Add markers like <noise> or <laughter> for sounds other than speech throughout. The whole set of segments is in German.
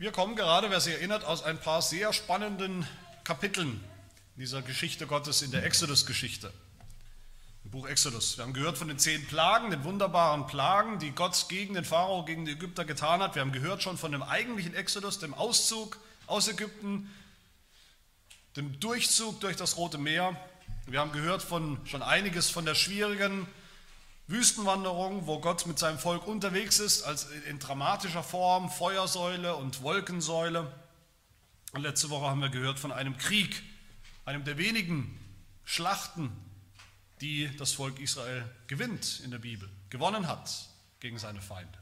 Wir kommen gerade, wer sich erinnert, aus ein paar sehr spannenden Kapiteln dieser Geschichte Gottes in der Exodus-Geschichte. Im Buch Exodus. Wir haben gehört von den zehn Plagen, den wunderbaren Plagen, die Gott gegen den Pharao, gegen die Ägypter getan hat. Wir haben gehört schon von dem eigentlichen Exodus, dem Auszug aus Ägypten, dem Durchzug durch das Rote Meer. Wir haben gehört von schon einiges von der schwierigen Wüstenwanderung, wo Gott mit seinem Volk unterwegs ist, als in dramatischer Form, Feuersäule und Wolkensäule. Und letzte Woche haben wir gehört von einem Krieg, einem der wenigen Schlachten, die das Volk Israel gewinnt in der Bibel, gewonnen hat gegen seine Feinde,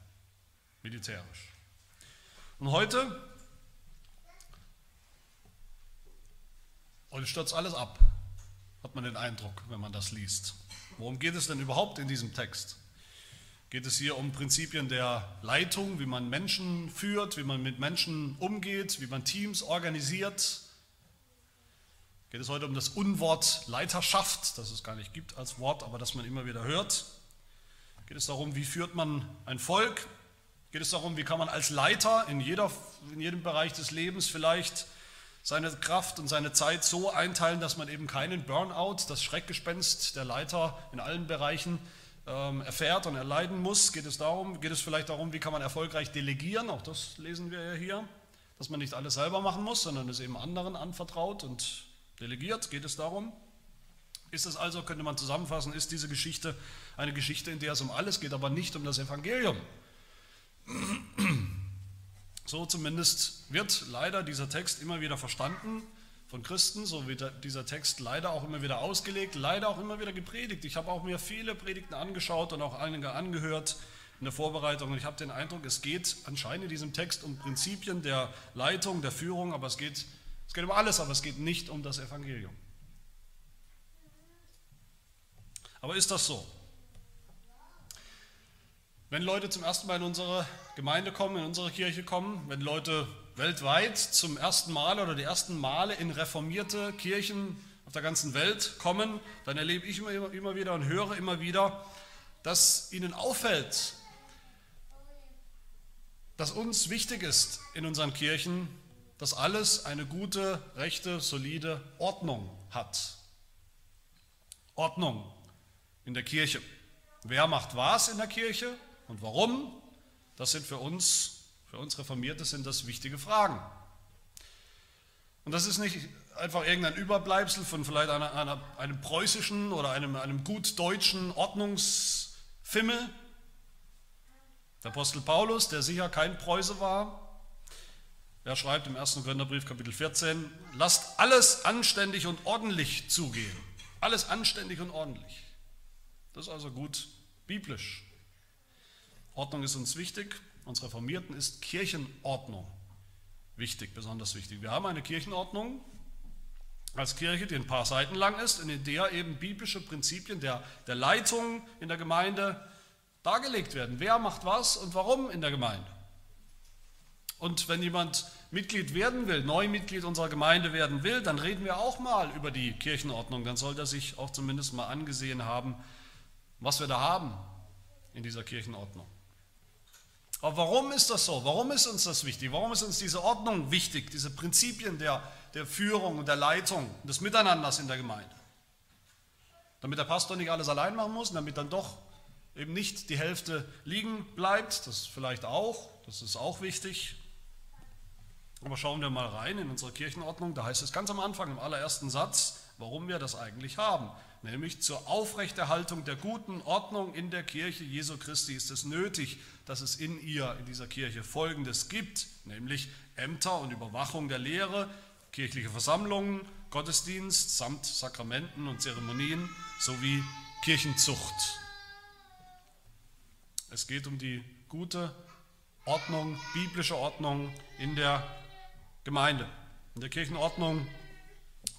militärisch. Und heute, heute stürzt alles ab, hat man den Eindruck, wenn man das liest. Worum geht es denn überhaupt in diesem Text? Geht es hier um Prinzipien der Leitung, wie man Menschen führt, wie man mit Menschen umgeht, wie man Teams organisiert? Geht es heute um das Unwort Leiterschaft, das es gar nicht gibt als Wort, aber das man immer wieder hört? Geht es darum, wie führt man ein Volk? Geht es darum, wie kann man als Leiter in, jeder, in jedem Bereich des Lebens vielleicht seine Kraft und seine Zeit so einteilen, dass man eben keinen Burnout, das Schreckgespenst der Leiter in allen Bereichen ähm, erfährt und erleiden muss. Geht es darum, geht es vielleicht darum, wie kann man erfolgreich delegieren? Auch das lesen wir ja hier, dass man nicht alles selber machen muss, sondern es eben anderen anvertraut und delegiert. Geht es darum? Ist es also, könnte man zusammenfassen, ist diese Geschichte eine Geschichte, in der es um alles geht, aber nicht um das Evangelium? So zumindest wird leider dieser Text immer wieder verstanden von Christen, so wird dieser Text leider auch immer wieder ausgelegt, leider auch immer wieder gepredigt. Ich habe auch mir viele Predigten angeschaut und auch einige angehört in der Vorbereitung und ich habe den Eindruck, es geht anscheinend in diesem Text um Prinzipien der Leitung, der Führung, aber es geht, es geht um alles, aber es geht nicht um das Evangelium. Aber ist das so? Wenn Leute zum ersten Mal in unsere Gemeinde kommen, in unsere Kirche kommen, wenn Leute weltweit zum ersten Mal oder die ersten Male in reformierte Kirchen auf der ganzen Welt kommen, dann erlebe ich immer, immer, wieder und höre immer wieder, dass ihnen auffällt, dass uns wichtig ist in unseren Kirchen, dass alles eine gute, rechte, solide Ordnung hat. Ordnung in der Kirche. Wer macht was in der Kirche? Und warum? Das sind für uns, für uns Reformierte, sind das wichtige Fragen. Und das ist nicht einfach irgendein Überbleibsel von vielleicht einer, einer, einem preußischen oder einem, einem gut deutschen Ordnungsfimmel. Der Apostel Paulus, der sicher kein Preuße war, er schreibt im 1. Korintherbrief Kapitel 14, lasst alles anständig und ordentlich zugehen. Alles anständig und ordentlich. Das ist also gut biblisch. Ordnung ist uns wichtig. Uns Reformierten ist Kirchenordnung wichtig, besonders wichtig. Wir haben eine Kirchenordnung als Kirche, die ein paar Seiten lang ist in der eben biblische Prinzipien der, der Leitung in der Gemeinde dargelegt werden. Wer macht was und warum in der Gemeinde? Und wenn jemand Mitglied werden will, neu Mitglied unserer Gemeinde werden will, dann reden wir auch mal über die Kirchenordnung. Dann sollte er sich auch zumindest mal angesehen haben, was wir da haben in dieser Kirchenordnung. Aber warum ist das so? Warum ist uns das wichtig? Warum ist uns diese Ordnung wichtig, diese Prinzipien der, der Führung und der Leitung, des Miteinanders in der Gemeinde? Damit der Pastor nicht alles allein machen muss, damit dann doch eben nicht die Hälfte liegen bleibt, das vielleicht auch, das ist auch wichtig. Aber schauen wir mal rein in unsere Kirchenordnung, da heißt es ganz am Anfang im allerersten Satz, warum wir das eigentlich haben nämlich zur Aufrechterhaltung der guten Ordnung in der Kirche Jesu Christi ist es nötig, dass es in ihr, in dieser Kirche Folgendes gibt, nämlich Ämter und Überwachung der Lehre, kirchliche Versammlungen, Gottesdienst samt Sakramenten und Zeremonien sowie Kirchenzucht. Es geht um die gute Ordnung, biblische Ordnung in der Gemeinde. In der Kirchenordnung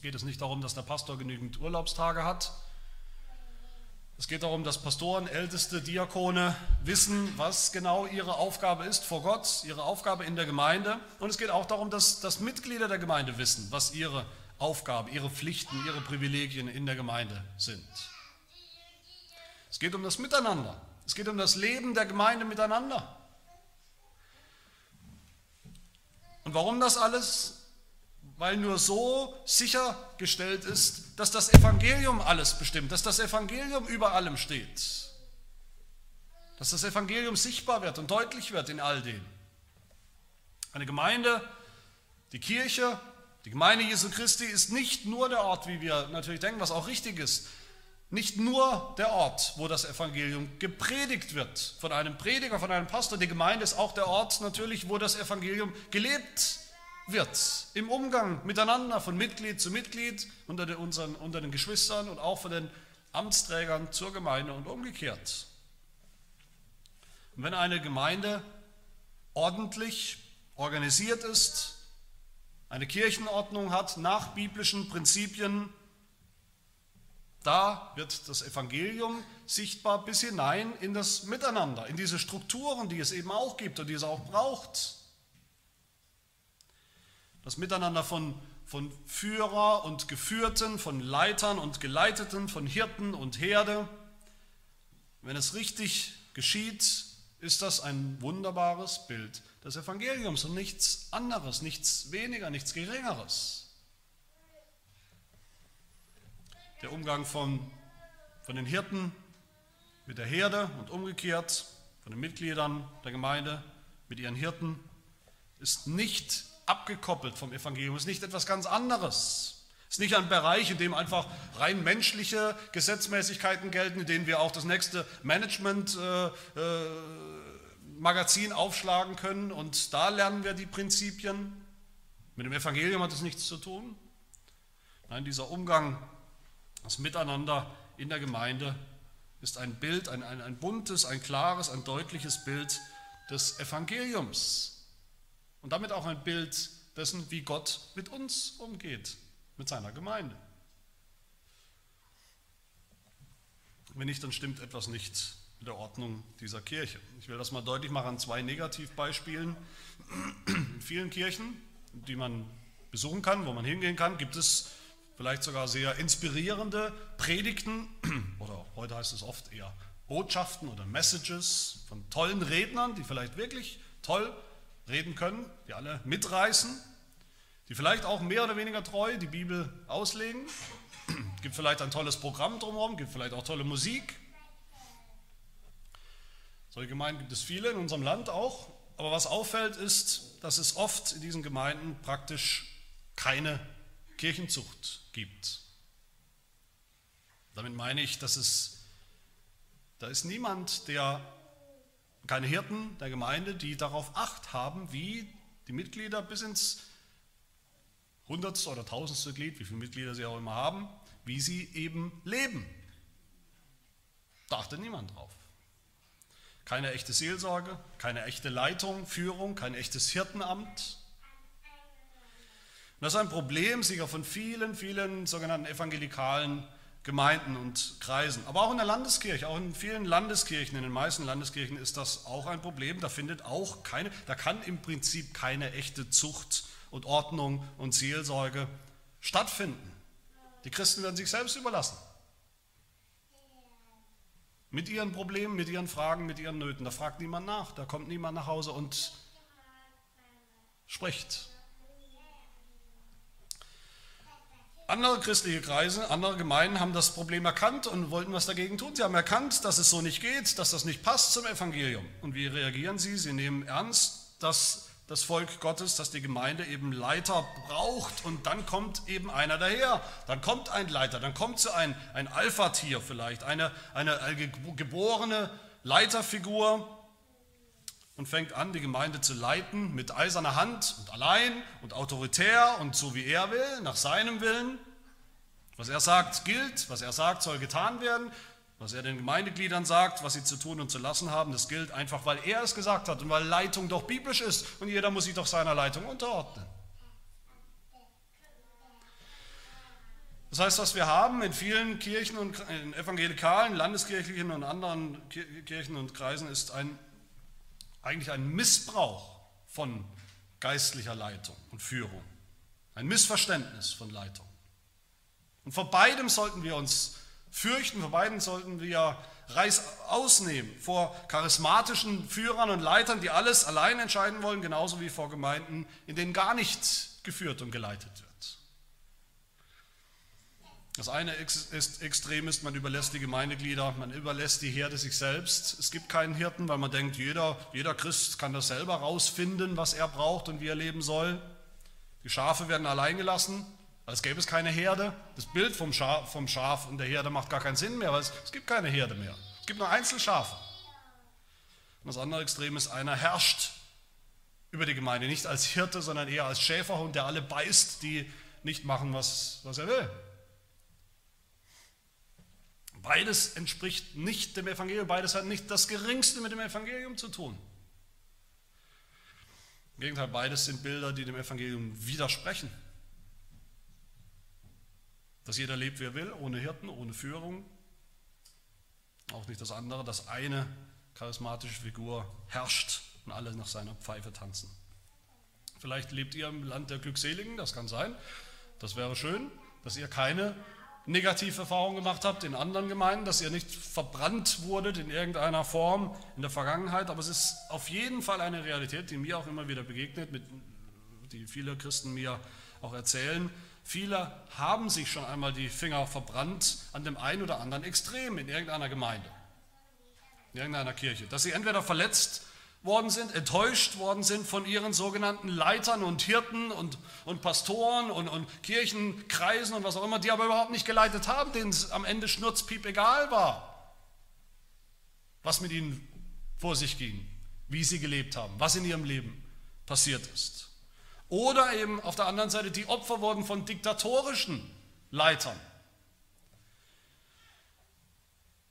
geht es nicht darum, dass der Pastor genügend Urlaubstage hat. Es geht darum, dass Pastoren, Älteste, Diakone wissen, was genau ihre Aufgabe ist vor Gott, ihre Aufgabe in der Gemeinde. Und es geht auch darum, dass, dass Mitglieder der Gemeinde wissen, was ihre Aufgabe, ihre Pflichten, ihre Privilegien in der Gemeinde sind. Es geht um das Miteinander. Es geht um das Leben der Gemeinde miteinander. Und warum das alles? Weil nur so sichergestellt ist, dass das Evangelium alles bestimmt, dass das Evangelium über allem steht. Dass das Evangelium sichtbar wird und deutlich wird in all dem. Eine Gemeinde, die Kirche, die Gemeinde Jesu Christi ist nicht nur der Ort, wie wir natürlich denken, was auch richtig ist, nicht nur der Ort, wo das Evangelium gepredigt wird von einem Prediger, von einem Pastor. Die Gemeinde ist auch der Ort natürlich, wo das Evangelium gelebt wird. Im Umgang miteinander, von Mitglied zu Mitglied, unter den, unseren, unter den Geschwistern und auch von den Amtsträgern zur Gemeinde und umgekehrt. Und wenn eine Gemeinde ordentlich organisiert ist, eine Kirchenordnung hat nach biblischen Prinzipien, da wird das Evangelium sichtbar bis hinein in das Miteinander, in diese Strukturen, die es eben auch gibt und die es auch braucht. Das Miteinander von, von Führer und Geführten, von Leitern und Geleiteten, von Hirten und Herde. Wenn es richtig geschieht, ist das ein wunderbares Bild des Evangeliums und nichts anderes, nichts weniger, nichts Geringeres. der Umgang von, von den Hirten mit der Herde und umgekehrt von den Mitgliedern der Gemeinde mit ihren Hirten ist nicht abgekoppelt vom Evangelium, ist nicht etwas ganz anderes. Ist nicht ein Bereich, in dem einfach rein menschliche Gesetzmäßigkeiten gelten, in denen wir auch das nächste Management-Magazin äh, äh, aufschlagen können und da lernen wir die Prinzipien. Mit dem Evangelium hat es nichts zu tun. Nein, dieser Umgang das Miteinander in der Gemeinde ist ein Bild, ein, ein, ein buntes, ein klares, ein deutliches Bild des Evangeliums. Und damit auch ein Bild dessen, wie Gott mit uns umgeht, mit seiner Gemeinde. Wenn nicht, dann stimmt etwas nicht mit der Ordnung dieser Kirche. Ich will das mal deutlich machen an zwei Negativbeispielen. In vielen Kirchen, die man besuchen kann, wo man hingehen kann, gibt es vielleicht sogar sehr inspirierende Predigten <clears throat> oder heute heißt es oft eher Botschaften oder Messages von tollen Rednern, die vielleicht wirklich toll reden können, die alle mitreißen, die vielleicht auch mehr oder weniger treu die Bibel auslegen. Es <clears throat> gibt vielleicht ein tolles Programm drumherum, gibt vielleicht auch tolle Musik. Solche Gemeinden gibt es viele in unserem Land auch. Aber was auffällt ist, dass es oft in diesen Gemeinden praktisch keine Kirchenzucht gibt. Damit meine ich, dass es, da ist niemand, der, keine Hirten der Gemeinde, die darauf Acht haben, wie die Mitglieder bis ins Hundertste oder Tausendste Glied, wie viele Mitglieder sie auch immer haben, wie sie eben leben. Da achtet niemand drauf. Keine echte Seelsorge, keine echte Leitung, Führung, kein echtes Hirtenamt. Und das ist ein Problem sicher von vielen, vielen sogenannten evangelikalen Gemeinden und Kreisen. Aber auch in der Landeskirche, auch in vielen Landeskirchen, in den meisten Landeskirchen ist das auch ein Problem. Da findet auch keine, da kann im Prinzip keine echte Zucht und Ordnung und Seelsorge stattfinden. Die Christen werden sich selbst überlassen. Mit ihren Problemen, mit ihren Fragen, mit ihren Nöten. Da fragt niemand nach, da kommt niemand nach Hause und spricht. Andere christliche Kreise, andere Gemeinden haben das Problem erkannt und wollten was dagegen tun. Sie haben erkannt, dass es so nicht geht, dass das nicht passt zum Evangelium. Und wie reagieren sie? Sie nehmen ernst, dass das Volk Gottes, dass die Gemeinde eben Leiter braucht und dann kommt eben einer daher. Dann kommt ein Leiter, dann kommt so ein, ein Alpha-Tier vielleicht, eine, eine geborene Leiterfigur, und fängt an, die Gemeinde zu leiten mit eiserner Hand und allein und autoritär und so wie er will, nach seinem Willen. Was er sagt, gilt, was er sagt, soll getan werden. Was er den Gemeindegliedern sagt, was sie zu tun und zu lassen haben, das gilt einfach, weil er es gesagt hat und weil Leitung doch biblisch ist und jeder muss sich doch seiner Leitung unterordnen. Das heißt, was wir haben in vielen Kirchen und in evangelikalen, landeskirchlichen und anderen Kirchen und Kreisen ist ein eigentlich ein Missbrauch von geistlicher Leitung und Führung. Ein Missverständnis von Leitung. Und vor beidem sollten wir uns fürchten, vor beidem sollten wir Reiß ausnehmen vor charismatischen Führern und Leitern, die alles allein entscheiden wollen, genauso wie vor Gemeinden, in denen gar nichts geführt und geleitet wird. Das eine ist extrem ist, man überlässt die Gemeindeglieder, man überlässt die Herde sich selbst. Es gibt keinen Hirten, weil man denkt, jeder, jeder Christ kann das selber rausfinden, was er braucht und wie er leben soll. Die Schafe werden allein gelassen, als gäbe es keine Herde. Das Bild vom Schaf, vom Schaf und der Herde macht gar keinen Sinn mehr, weil es, es gibt keine Herde mehr. Es gibt nur Einzelschafe. Und das andere Extrem ist, einer herrscht über die Gemeinde, nicht als Hirte, sondern eher als Schäferhund, der alle beißt, die nicht machen, was, was er will. Beides entspricht nicht dem Evangelium, beides hat nicht das Geringste mit dem Evangelium zu tun. Im Gegenteil, beides sind Bilder, die dem Evangelium widersprechen. Dass jeder lebt, wie er will, ohne Hirten, ohne Führung. Auch nicht das andere, dass eine charismatische Figur herrscht und alle nach seiner Pfeife tanzen. Vielleicht lebt ihr im Land der Glückseligen, das kann sein. Das wäre schön, dass ihr keine negative Erfahrungen gemacht habt in anderen Gemeinden, dass ihr nicht verbrannt wurdet in irgendeiner Form in der Vergangenheit, aber es ist auf jeden Fall eine Realität, die mir auch immer wieder begegnet, mit, die viele Christen mir auch erzählen. Viele haben sich schon einmal die Finger verbrannt an dem einen oder anderen Extrem in irgendeiner Gemeinde, in irgendeiner Kirche, dass sie entweder verletzt worden sind, enttäuscht worden sind von ihren sogenannten Leitern und Hirten und, und Pastoren und, und Kirchenkreisen und was auch immer, die aber überhaupt nicht geleitet haben, denen es am Ende schnurzpiep egal war, was mit ihnen vor sich ging, wie sie gelebt haben, was in ihrem Leben passiert ist. Oder eben auf der anderen Seite die Opfer wurden von diktatorischen Leitern,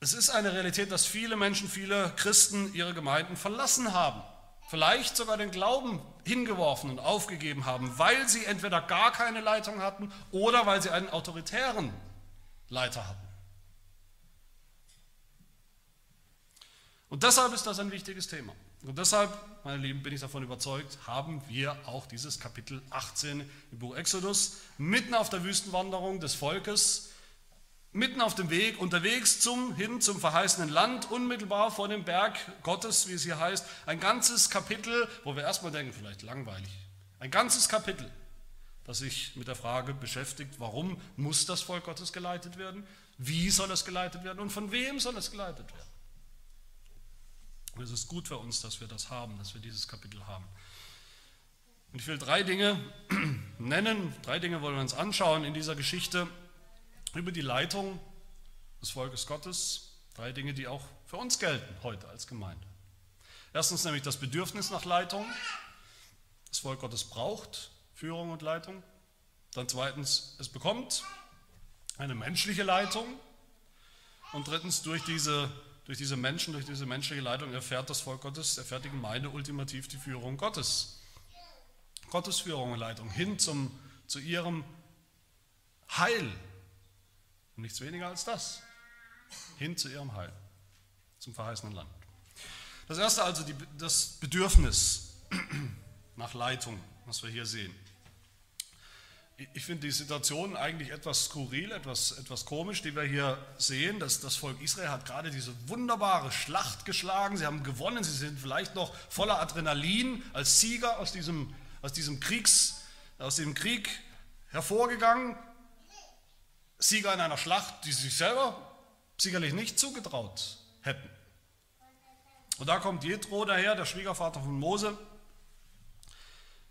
es ist eine Realität, dass viele Menschen, viele Christen ihre Gemeinden verlassen haben. Vielleicht sogar den Glauben hingeworfen und aufgegeben haben, weil sie entweder gar keine Leitung hatten oder weil sie einen autoritären Leiter hatten. Und deshalb ist das ein wichtiges Thema. Und deshalb, meine Lieben, bin ich davon überzeugt, haben wir auch dieses Kapitel 18 im Buch Exodus mitten auf der Wüstenwanderung des Volkes mitten auf dem Weg, unterwegs zum, hin zum verheißenen Land, unmittelbar vor dem Berg Gottes, wie es hier heißt, ein ganzes Kapitel, wo wir erstmal denken, vielleicht langweilig, ein ganzes Kapitel, das sich mit der Frage beschäftigt, warum muss das Volk Gottes geleitet werden, wie soll es geleitet werden? Und von wem soll es geleitet werden. Und es ist gut für uns, dass wir das haben, dass wir dieses Kapitel haben. Und ich will drei Dinge <clears throat> nennen, drei Dinge wollen wir uns anschauen in dieser Geschichte, über die Leitung des Volkes Gottes. Drei Dinge, die auch für uns gelten heute als Gemeinde. Erstens nämlich das Bedürfnis nach Leitung. Das Volk Gottes braucht Führung und Leitung. Dann zweitens, es bekommt eine menschliche Leitung. Und drittens, durch diese, durch diese Menschen, durch diese menschliche Leitung erfährt das Volk Gottes, erfährt die Gemeinde ultimativ die Führung Gottes. Gottes Führung und Leitung hin zum, zu ihrem Heil, und nichts weniger als das. Hin zu ihrem Heil, zum verheißenen Land. Das erste also die, das Bedürfnis <clears throat> nach Leitung, was wir hier sehen. Ich finde die Situation eigentlich etwas skurril, etwas, etwas komisch, die wir hier sehen. Dass das Volk Israel hat gerade diese wunderbare Schlacht geschlagen. Sie haben gewonnen. Sie sind vielleicht noch voller Adrenalin als Sieger aus diesem, aus diesem, Kriegs, aus dem Krieg hervorgegangen. Sieger in einer Schlacht, die sie sich selber sicherlich nicht zugetraut hätten. Und da kommt Jethro daher, der Schwiegervater von Mose.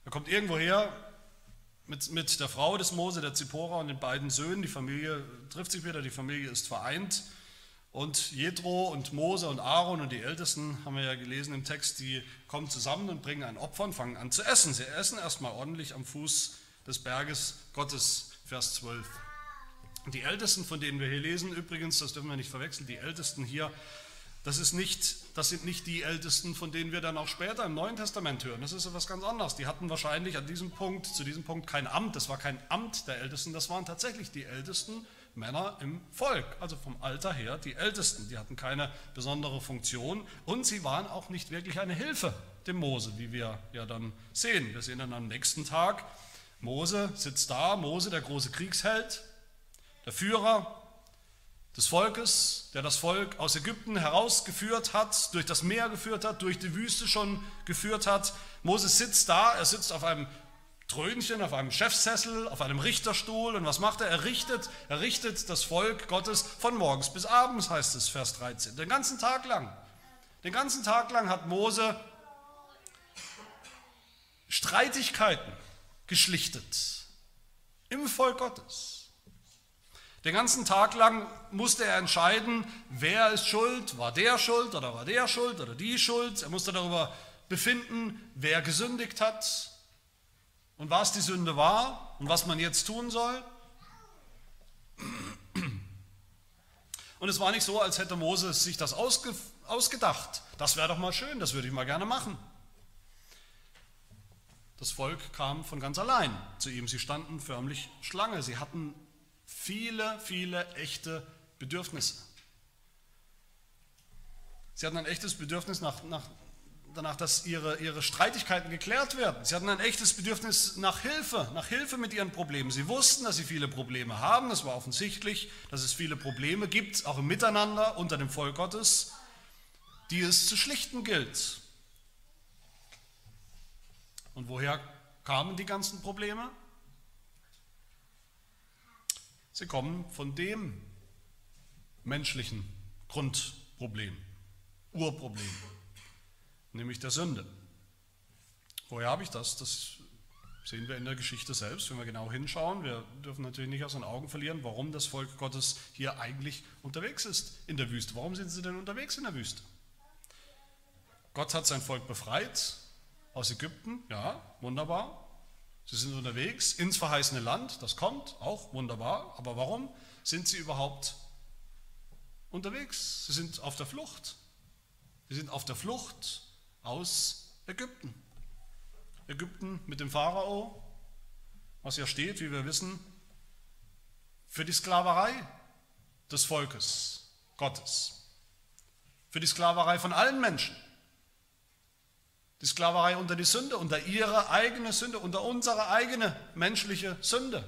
Er kommt irgendwo her mit, mit der Frau des Mose, der Zippora und den beiden Söhnen. Die Familie trifft sich wieder, die Familie ist vereint. Und Jethro und Mose und Aaron und die Ältesten, haben wir ja gelesen im Text, die kommen zusammen und bringen ein Opfer und fangen an zu essen. Sie essen erstmal ordentlich am Fuß des Berges Gottes, Vers 12. Die Ältesten, von denen wir hier lesen, übrigens, das dürfen wir nicht verwechseln, die Ältesten hier, das, ist nicht, das sind nicht die Ältesten, von denen wir dann auch später im Neuen Testament hören. Das ist etwas ganz anderes. Die hatten wahrscheinlich an diesem Punkt, zu diesem Punkt kein Amt. Das war kein Amt der Ältesten, das waren tatsächlich die Ältesten Männer im Volk. Also vom Alter her die Ältesten. Die hatten keine besondere Funktion und sie waren auch nicht wirklich eine Hilfe dem Mose, wie wir ja dann sehen. Wir sehen dann am nächsten Tag, Mose sitzt da, Mose, der große Kriegsheld, der Führer des Volkes, der das Volk aus Ägypten herausgeführt hat, durch das Meer geführt hat, durch die Wüste schon geführt hat. Moses sitzt da, er sitzt auf einem Trönchen, auf einem Chefsessel, auf einem Richterstuhl und was macht er? Er richtet, er richtet das Volk Gottes von morgens bis abends, heißt es, Vers 13. Den ganzen Tag lang. Den ganzen Tag lang hat Mose Streitigkeiten geschlichtet im Volk Gottes. Den ganzen Tag lang musste er entscheiden, wer ist schuld, war der schuld oder war der schuld oder die schuld. Er musste darüber befinden, wer gesündigt hat und was die Sünde war und was man jetzt tun soll. Und es war nicht so, als hätte Moses sich das ausge, ausgedacht. Das wäre doch mal schön, das würde ich mal gerne machen. Das Volk kam von ganz allein zu ihm. Sie standen förmlich Schlange. Sie hatten viele, viele echte Bedürfnisse. Sie hatten ein echtes Bedürfnis nach, nach, danach, dass ihre, ihre Streitigkeiten geklärt werden. Sie hatten ein echtes Bedürfnis nach Hilfe, nach Hilfe mit ihren Problemen. Sie wussten, dass sie viele Probleme haben. Es war offensichtlich, dass es viele Probleme gibt, auch im Miteinander unter dem Volk Gottes, die es zu schlichten gilt. Und woher kamen die ganzen Probleme? Sie kommen von dem menschlichen Grundproblem, Urproblem, nämlich der Sünde. Woher habe ich das? Das sehen wir in der Geschichte selbst, wenn wir genau hinschauen. Wir dürfen natürlich nicht aus den Augen verlieren, warum das Volk Gottes hier eigentlich unterwegs ist in der Wüste. Warum sind sie denn unterwegs in der Wüste? Gott hat sein Volk befreit aus Ägypten, ja, wunderbar. Sie sind unterwegs ins verheißene Land, das kommt, auch wunderbar. Aber warum sind sie überhaupt unterwegs? Sie sind auf der Flucht. Sie sind auf der Flucht aus Ägypten. Ägypten mit dem Pharao, was ja steht, wie wir wissen, für die Sklaverei des Volkes Gottes, für die Sklaverei von allen Menschen. Die Sklaverei unter die Sünde, unter ihre eigene Sünde, unter unsere eigene menschliche Sünde.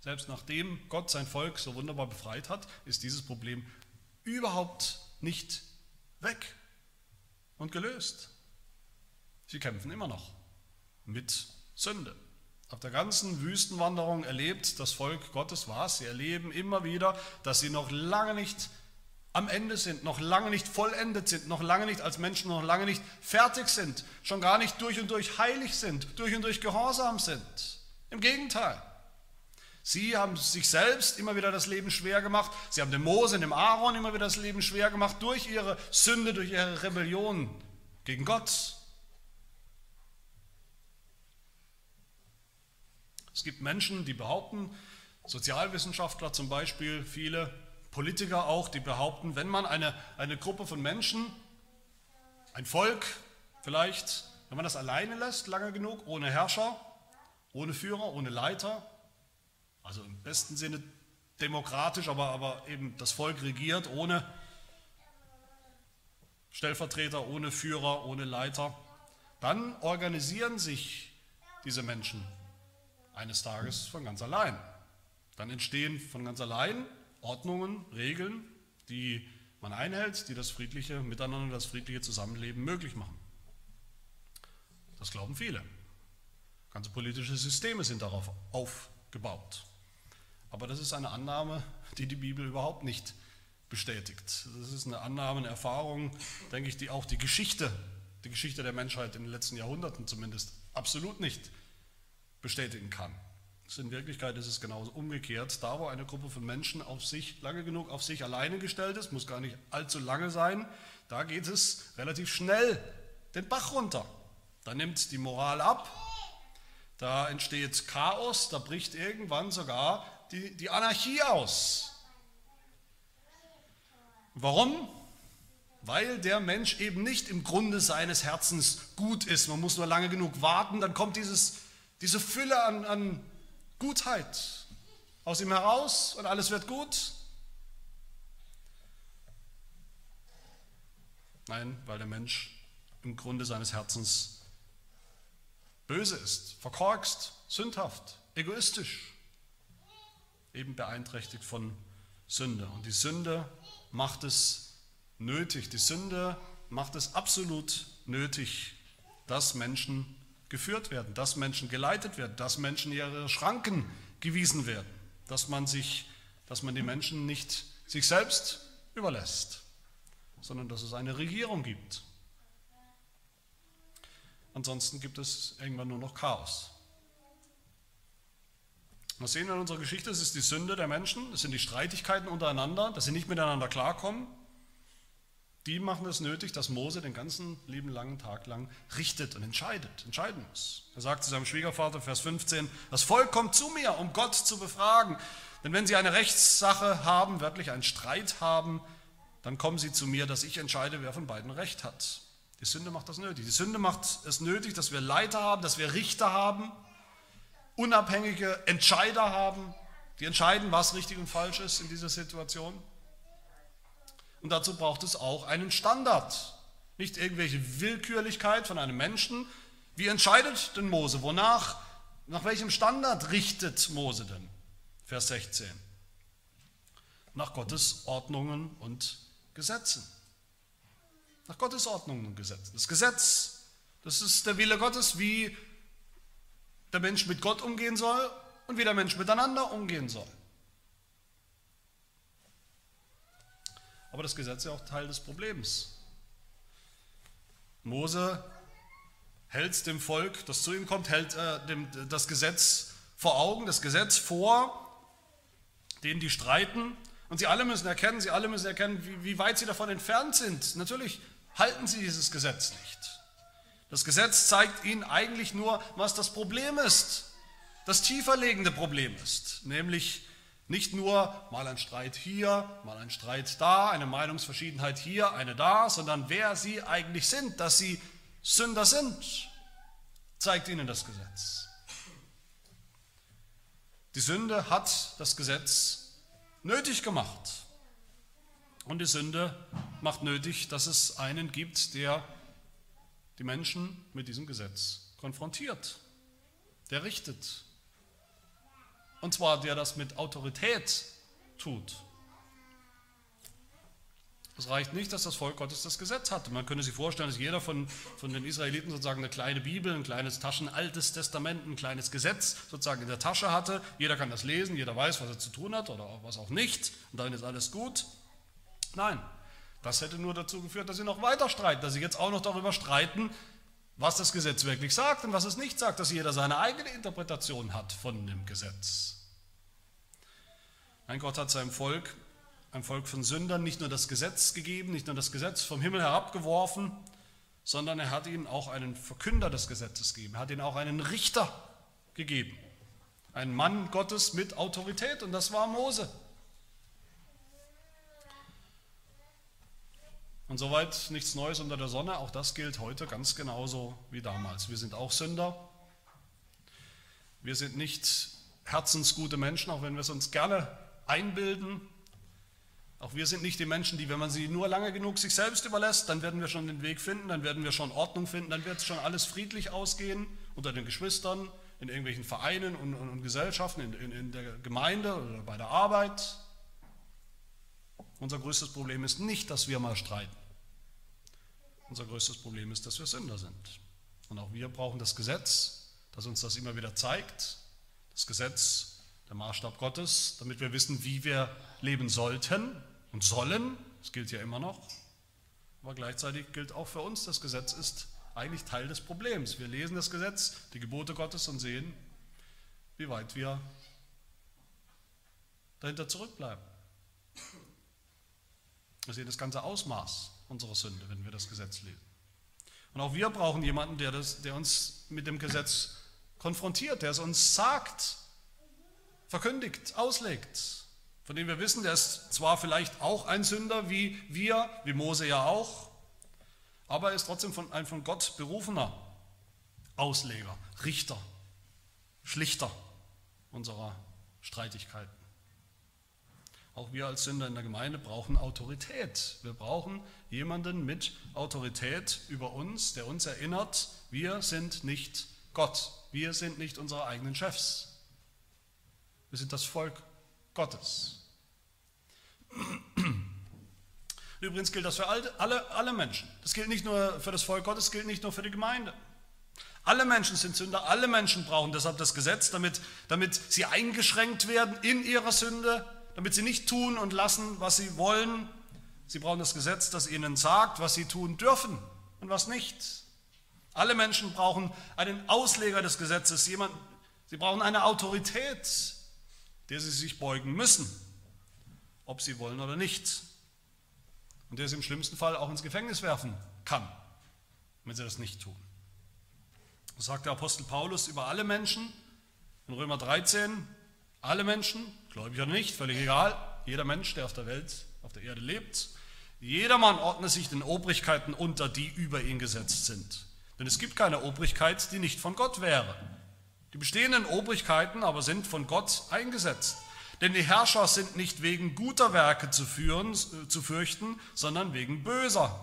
Selbst nachdem Gott sein Volk so wunderbar befreit hat, ist dieses Problem überhaupt nicht weg und gelöst. Sie kämpfen immer noch mit Sünde. Auf der ganzen Wüstenwanderung erlebt das Volk Gottes was? Sie erleben immer wieder, dass sie noch lange nicht am Ende sind, noch lange nicht vollendet sind, noch lange nicht als Menschen, noch lange nicht fertig sind, schon gar nicht durch und durch heilig sind, durch und durch gehorsam sind. Im Gegenteil. Sie haben sich selbst immer wieder das Leben schwer gemacht. Sie haben dem Mose und dem Aaron immer wieder das Leben schwer gemacht durch ihre Sünde, durch ihre Rebellion gegen Gott. Es gibt Menschen, die behaupten, Sozialwissenschaftler zum Beispiel, viele, Politiker auch, die behaupten, wenn man eine, eine Gruppe von Menschen, ein Volk vielleicht, wenn man das alleine lässt, lange genug, ohne Herrscher, ohne Führer, ohne Leiter, also im besten Sinne demokratisch, aber, aber eben das Volk regiert ohne Stellvertreter, ohne Führer, ohne Leiter, dann organisieren sich diese Menschen eines Tages von ganz allein. Dann entstehen von ganz allein Ordnungen, Regeln, die man einhält, die das friedliche Miteinander, das friedliche Zusammenleben möglich machen. Das glauben viele. Ganze politische Systeme sind darauf aufgebaut. Aber das ist eine Annahme, die die Bibel überhaupt nicht bestätigt. Das ist eine Annahme, eine Erfahrung, denke ich, die auch die Geschichte, die Geschichte der Menschheit in den letzten Jahrhunderten zumindest absolut nicht bestätigen kann. In Wirklichkeit ist es genauso umgekehrt. Da, wo eine Gruppe von Menschen auf sich, lange genug auf sich alleine gestellt ist, muss gar nicht allzu lange sein, da geht es relativ schnell den Bach runter. Da nimmt die Moral ab, da entsteht Chaos, da bricht irgendwann sogar die, die Anarchie aus. Warum? Weil der Mensch eben nicht im Grunde seines Herzens gut ist. Man muss nur lange genug warten, dann kommt dieses, diese Fülle an, an Gutheit aus ihm heraus und alles wird gut? Nein, weil der Mensch im Grunde seines Herzens böse ist, verkorkst, sündhaft, egoistisch, eben beeinträchtigt von Sünde. Und die Sünde macht es nötig. Die Sünde macht es absolut nötig, dass Menschen geführt werden, dass Menschen geleitet werden, dass Menschen ihre Schranken gewiesen werden, dass man, sich, dass man die Menschen nicht sich selbst überlässt, sondern dass es eine Regierung gibt. Ansonsten gibt es irgendwann nur noch Chaos. Was sehen wir in unserer Geschichte? Es ist die Sünde der Menschen, es sind die Streitigkeiten untereinander, dass sie nicht miteinander klarkommen. Die machen es nötig, dass Mose den ganzen lieben langen Tag lang richtet und entscheidet, entscheiden muss. Er sagt zu seinem Schwiegervater, Vers 15, das Volk kommt zu mir, um Gott zu befragen. Denn wenn sie eine Rechtssache haben, wirklich einen Streit haben, dann kommen sie zu mir, dass ich entscheide, wer von beiden Recht hat. Die Sünde macht das nötig. Die Sünde macht es nötig, dass wir Leiter haben, dass wir Richter haben, unabhängige Entscheider haben, die entscheiden, was richtig und falsch ist in dieser Situation. Und dazu braucht es auch einen Standard, nicht irgendwelche Willkürlichkeit von einem Menschen. Wie entscheidet denn Mose? Wonach, nach welchem Standard richtet Mose denn? Vers 16. Nach Gottes Ordnungen und Gesetzen. Nach Gottes Ordnungen und Gesetzen. Das Gesetz, das ist der Wille Gottes, wie der Mensch mit Gott umgehen soll und wie der Mensch miteinander umgehen soll. Aber das Gesetz ist ja auch Teil des Problems. Mose hält dem Volk, das zu ihm kommt, hält äh, dem, das Gesetz vor Augen, das Gesetz vor, denen die streiten. Und sie alle müssen erkennen, sie alle müssen erkennen, wie, wie weit sie davon entfernt sind. Natürlich halten sie dieses Gesetz nicht. Das Gesetz zeigt ihnen eigentlich nur, was das Problem ist, das tiefer liegende Problem ist, nämlich nicht nur mal ein Streit hier, mal ein Streit da, eine Meinungsverschiedenheit hier, eine da, sondern wer sie eigentlich sind, dass sie Sünder sind, zeigt ihnen das Gesetz. Die Sünde hat das Gesetz nötig gemacht. Und die Sünde macht nötig, dass es einen gibt, der die Menschen mit diesem Gesetz konfrontiert, der richtet. Und zwar der das mit Autorität tut. Es reicht nicht, dass das Volk Gottes das Gesetz hat. Man könnte sich vorstellen, dass jeder von, von den Israeliten sozusagen eine kleine Bibel, ein kleines Taschenaltes Testament, ein kleines Gesetz sozusagen in der Tasche hatte. Jeder kann das lesen, jeder weiß, was er zu tun hat oder was auch nicht. Und dann ist alles gut. Nein, das hätte nur dazu geführt, dass sie noch weiter streiten, dass sie jetzt auch noch darüber streiten, was das Gesetz wirklich sagt und was es nicht sagt, dass jeder seine eigene Interpretation hat von dem Gesetz. Mein Gott hat seinem Volk, ein Volk von Sündern, nicht nur das Gesetz gegeben, nicht nur das Gesetz vom Himmel herabgeworfen, sondern er hat ihnen auch einen Verkünder des Gesetzes gegeben. Er hat ihnen auch einen Richter gegeben. Einen Mann Gottes mit Autorität und das war Mose. Und soweit nichts Neues unter der Sonne, auch das gilt heute ganz genauso wie damals. Wir sind auch Sünder. Wir sind nicht herzensgute Menschen, auch wenn wir es uns gerne einbilden. Auch wir sind nicht die Menschen, die, wenn man sie nur lange genug sich selbst überlässt, dann werden wir schon den Weg finden, dann werden wir schon Ordnung finden, dann wird schon alles friedlich ausgehen unter den Geschwistern, in irgendwelchen Vereinen und, und, und Gesellschaften, in, in, in der Gemeinde oder bei der Arbeit. Unser größtes Problem ist nicht, dass wir mal streiten. Unser größtes Problem ist, dass wir Sünder sind. Und auch wir brauchen das Gesetz, das uns das immer wieder zeigt. Das Gesetz, der Maßstab Gottes, damit wir wissen, wie wir leben sollten und sollen. Das gilt ja immer noch. Aber gleichzeitig gilt auch für uns, das Gesetz ist eigentlich Teil des Problems. Wir lesen das Gesetz, die Gebote Gottes und sehen, wie weit wir dahinter zurückbleiben. Wir sehen das ganze Ausmaß unserer Sünde, wenn wir das Gesetz lesen. Und auch wir brauchen jemanden, der, das, der uns mit dem Gesetz konfrontiert, der es uns sagt, verkündigt, auslegt, von dem wir wissen, der ist zwar vielleicht auch ein Sünder wie wir, wie Mose ja auch, aber er ist trotzdem von, ein von Gott berufener Ausleger, Richter, Schlichter unserer Streitigkeiten. Auch wir als Sünder in der Gemeinde brauchen Autorität. Wir brauchen jemanden mit Autorität über uns, der uns erinnert, wir sind nicht Gott. Wir sind nicht unsere eigenen Chefs. Wir sind das Volk Gottes. <clears throat> Übrigens gilt das für alle, alle Menschen. Das gilt nicht nur für das Volk Gottes, das gilt nicht nur für die Gemeinde. Alle Menschen sind Sünder, alle Menschen brauchen deshalb das Gesetz, damit, damit sie eingeschränkt werden in ihrer Sünde, damit sie nicht tun und lassen, was sie wollen. Sie brauchen das Gesetz, das ihnen sagt, was sie tun dürfen und was nicht. Alle Menschen brauchen einen Ausleger des Gesetzes, jemand, sie brauchen eine Autorität, der sie sich beugen müssen, ob sie wollen oder nicht. Und der sie im schlimmsten Fall auch ins Gefängnis werfen kann, wenn sie das nicht tun. Das sagt der Apostel Paulus über alle Menschen in Römer 13. Alle Menschen, gläubig oder nicht, völlig egal, jeder Mensch, der auf der Welt, auf der Erde lebt, jedermann ordnet sich den Obrigkeiten unter, die über ihn gesetzt sind. Denn es gibt keine Obrigkeit, die nicht von Gott wäre. Die bestehenden Obrigkeiten aber sind von Gott eingesetzt. Denn die Herrscher sind nicht wegen guter Werke zu, führen, äh, zu fürchten, sondern wegen böser.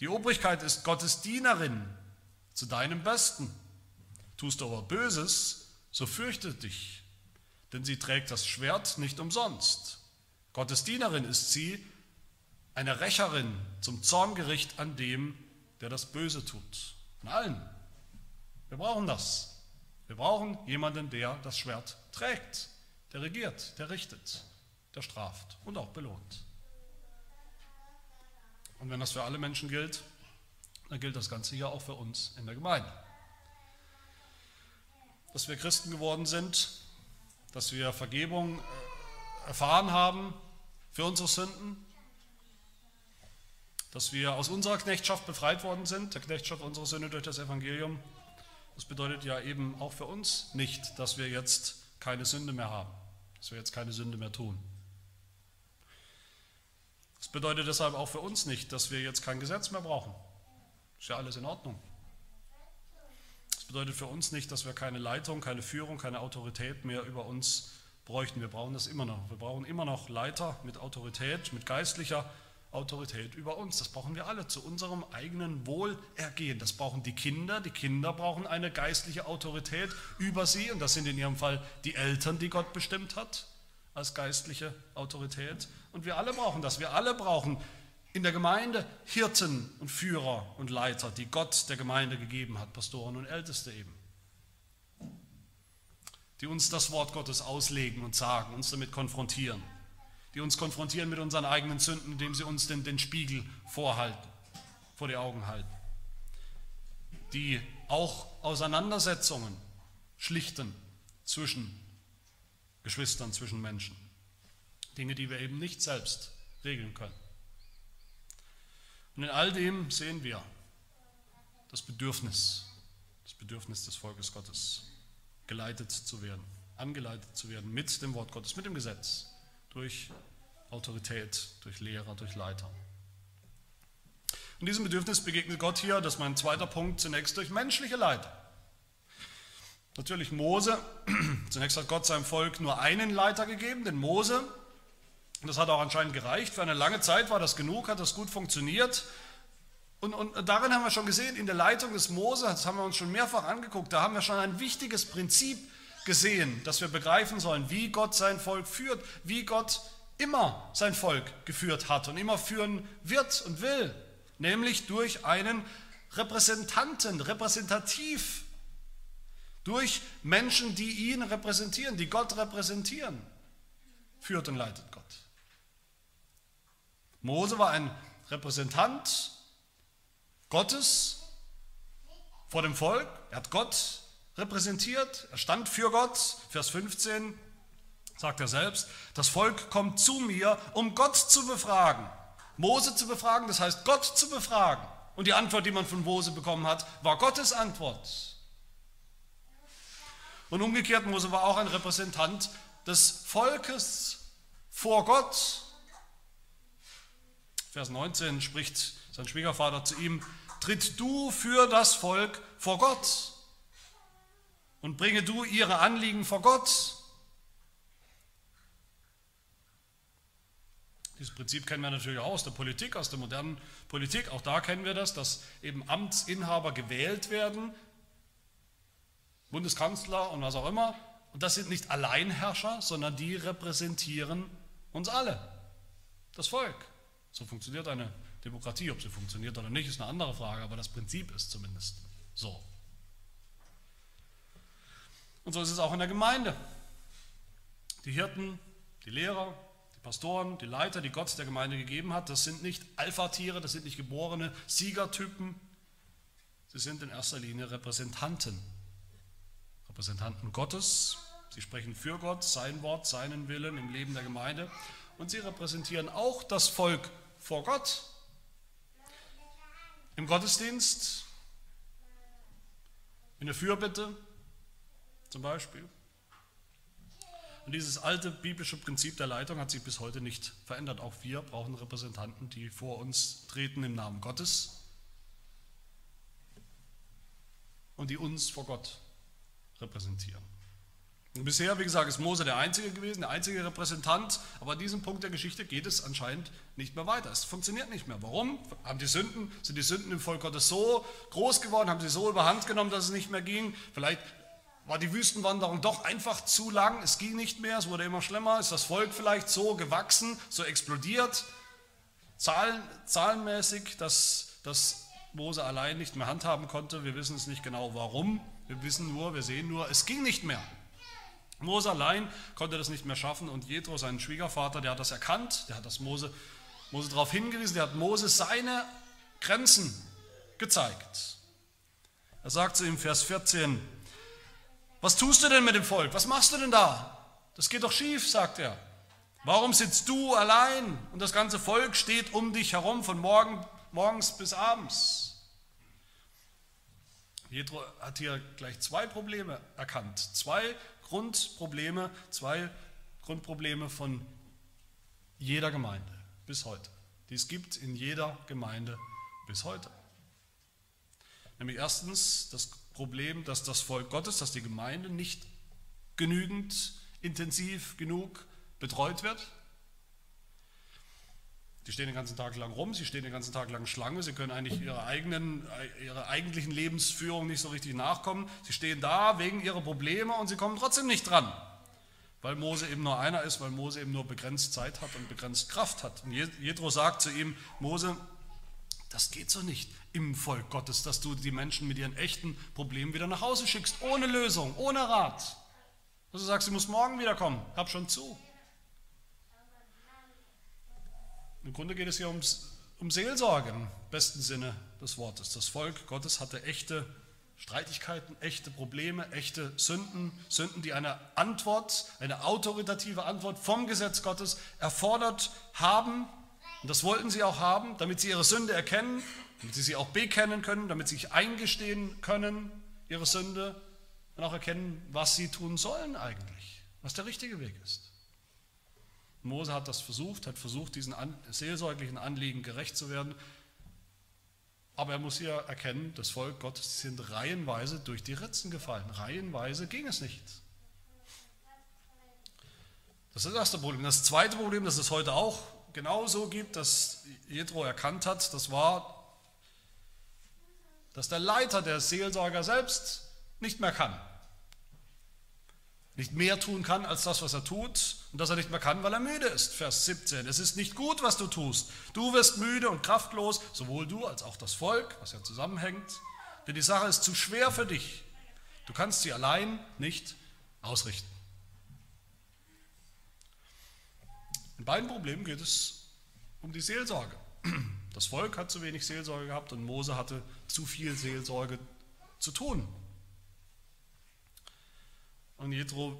Die Obrigkeit ist Gottes Dienerin zu deinem Besten. Tust du aber Böses, so fürchte dich, denn sie trägt das Schwert nicht umsonst. Gottes Dienerin ist sie, eine Rächerin zum Zorngericht an dem, der das Böse tut. An allen. Wir brauchen das. Wir brauchen jemanden, der das Schwert trägt, der regiert, der richtet, der straft und auch belohnt. Und wenn das für alle Menschen gilt, dann gilt das Ganze ja auch für uns in der Gemeinde. Dass wir Christen geworden sind, dass wir Vergebung äh, erfahren haben für unsere Sünden, dass wir aus unserer Knechtschaft befreit worden sind, der Knechtschaft unserer Sünde durch das Evangelium. Das bedeutet ja eben auch für uns nicht, dass wir jetzt keine Sünde mehr haben, dass wir jetzt keine Sünde mehr tun. Das bedeutet deshalb auch für uns nicht, dass wir jetzt kein Gesetz mehr brauchen. Ist ja alles in Ordnung. Das bedeutet für uns nicht, dass wir keine Leitung, keine Führung, keine Autorität mehr über uns bräuchten. Wir brauchen das immer noch. Wir brauchen immer noch Leiter mit Autorität, mit geistlicher Autorität über uns. Das brauchen wir alle zu unserem eigenen Wohlergehen. Das brauchen die Kinder. Die Kinder brauchen eine geistliche Autorität über sie. Und das sind in ihrem Fall die Eltern, die Gott bestimmt hat als geistliche Autorität. Und wir alle brauchen das. Wir alle brauchen in der Gemeinde Hirten und Führer und Leiter, die Gott der Gemeinde gegeben hat, Pastoren und Älteste eben, die uns das Wort Gottes auslegen und sagen, uns damit konfrontieren, die uns konfrontieren mit unseren eigenen Sünden, indem sie uns den, den Spiegel vorhalten, vor die Augen halten, die auch Auseinandersetzungen schlichten zwischen Geschwistern, zwischen Menschen, Dinge, die wir eben nicht selbst regeln können. Und in all dem sehen wir das Bedürfnis, das Bedürfnis des Volkes Gottes, geleitet zu werden, angeleitet zu werden mit dem Wort Gottes, mit dem Gesetz, durch Autorität, durch Lehrer, durch Leiter. Und diesem Bedürfnis begegnet Gott hier, das ist mein zweiter Punkt, zunächst durch menschliche Leiter. Natürlich Mose, <clears throat> zunächst hat Gott seinem Volk nur einen Leiter gegeben, den Mose, das hat auch anscheinend gereicht. Für eine lange Zeit war das genug, hat das gut funktioniert. Und, und darin haben wir schon gesehen, in der Leitung des Mose, das haben wir uns schon mehrfach angeguckt, da haben wir schon ein wichtiges Prinzip gesehen, dass wir begreifen sollen, wie Gott sein Volk führt, wie Gott immer sein Volk geführt hat und immer führen wird und will, nämlich durch einen Repräsentanten, repräsentativ, durch Menschen, die ihn repräsentieren, die Gott repräsentieren, führt und leitet Gott. Mose war ein Repräsentant Gottes vor dem Volk. Er hat Gott repräsentiert, er stand für Gott. Vers 15 sagt er selbst, das Volk kommt zu mir, um Gott zu befragen. Mose zu befragen, das heißt Gott zu befragen. Und die Antwort, die man von Mose bekommen hat, war Gottes Antwort. Und umgekehrt, Mose war auch ein Repräsentant des Volkes vor Gott. Vers 19 spricht sein Schwiegervater zu ihm, tritt du für das Volk vor Gott und bringe du ihre Anliegen vor Gott. Dieses Prinzip kennen wir natürlich auch aus der Politik, aus der modernen Politik. Auch da kennen wir das, dass eben Amtsinhaber gewählt werden, Bundeskanzler und was auch immer. Und das sind nicht Alleinherrscher, sondern die repräsentieren uns alle. das Volk. So funktioniert eine Demokratie. Ob sie funktioniert oder nicht, ist eine andere Frage, aber das Prinzip ist zumindest so. Und so ist es auch in der Gemeinde. Die Hirten, die Lehrer, die Pastoren, die Leiter, die Gott der Gemeinde gegeben hat, das sind nicht Alpha-Tiere, das sind nicht geborene Siegertypen. Sie sind in erster Linie Repräsentanten. Repräsentanten Gottes. Sie sprechen für Gott, sein Wort, seinen Willen im Leben der Gemeinde. Und sie repräsentieren auch das Volk vor Gott. Im Gottesdienst, in der Fürbitte zum Beispiel. Und dieses alte biblische Prinzip der Leitung hat sich bis heute nicht verändert. Auch wir brauchen Repräsentanten, die vor uns treten im Namen Gottes und die uns vor Gott repräsentieren. Bisher, wie gesagt, ist Mose der Einzige gewesen, der einzige Repräsentant, aber an diesem Punkt der Geschichte geht es anscheinend nicht mehr weiter. Es funktioniert nicht mehr. Warum? Haben die Sünden, sind die Sünden im Volk Gottes so groß geworden, haben sie so überhand genommen, dass es nicht mehr ging? Vielleicht war die Wüstenwanderung doch einfach zu lang, es ging nicht mehr, es wurde immer schlimmer, ist das Volk vielleicht so gewachsen, so explodiert, zahlen, zahlenmäßig, dass, dass Mose allein nicht mehr handhaben konnte. Wir wissen es nicht genau warum, wir wissen nur, wir sehen nur, es ging nicht mehr. Mose allein konnte das nicht mehr schaffen und Jethro, sein Schwiegervater, der hat das erkannt, der hat das Mose, Mose darauf hingewiesen, der hat Mose seine Grenzen gezeigt. Er sagt zu ihm, Vers 14, was tust du denn mit dem Volk? Was machst du denn da? Das geht doch schief, sagt er. Warum sitzt du allein und das ganze Volk steht um dich herum von morgen, morgens bis abends? Jethro hat hier gleich zwei Probleme erkannt. Zwei Grundprobleme, zwei Grundprobleme von jeder Gemeinde bis heute, die es gibt in jeder Gemeinde bis heute. Nämlich erstens das Problem, dass das Volk Gottes, dass die Gemeinde nicht genügend intensiv genug betreut wird. Die stehen den ganzen Tag lang rum, sie stehen den ganzen Tag lang Schlange, sie können eigentlich ihrer, eigenen, ihrer eigentlichen Lebensführung nicht so richtig nachkommen. Sie stehen da wegen ihrer Probleme und sie kommen trotzdem nicht dran, weil Mose eben nur einer ist, weil Mose eben nur begrenzt Zeit hat und begrenzt Kraft hat. Und Jethro sagt zu ihm, Mose, das geht so nicht im Volk Gottes, dass du die Menschen mit ihren echten Problemen wieder nach Hause schickst, ohne Lösung, ohne Rat. Dass du sagst, sie muss morgen wiederkommen, hab schon zu. Im Grunde geht es hier ums, um Seelsorge im besten Sinne des Wortes. Das Volk Gottes hatte echte Streitigkeiten, echte Probleme, echte Sünden, Sünden, die eine Antwort, eine autoritative Antwort vom Gesetz Gottes erfordert haben und das wollten sie auch haben, damit sie ihre Sünde erkennen, damit sie sie auch bekennen können, damit sie sich eingestehen können, ihre Sünde, und auch erkennen, was sie tun sollen eigentlich, was der richtige Weg ist. Mose hat das versucht, hat versucht, diesen seelsorglichen Anliegen gerecht zu werden. Aber er muss hier erkennen, das Volk Gottes sind reihenweise durch die Ritzen gefallen. Reihenweise ging es nicht. Das ist das erste Problem. Das zweite Problem, das es heute auch genauso gibt, das Jethro erkannt hat, das war, dass der Leiter, der Seelsorger selbst, nicht mehr kann. Nicht mehr tun kann als das, was er tut und dass er nicht mehr kann, weil er müde ist. Vers 17. Es ist nicht gut, was du tust. Du wirst müde und kraftlos, sowohl du als auch das Volk, was ja zusammenhängt. Denn die Sache ist zu schwer für dich. Du kannst sie allein nicht ausrichten. In beiden Problemen geht es um die Seelsorge. Das Volk hat zu wenig Seelsorge gehabt und Mose hatte zu viel Seelsorge zu tun. Und Jethro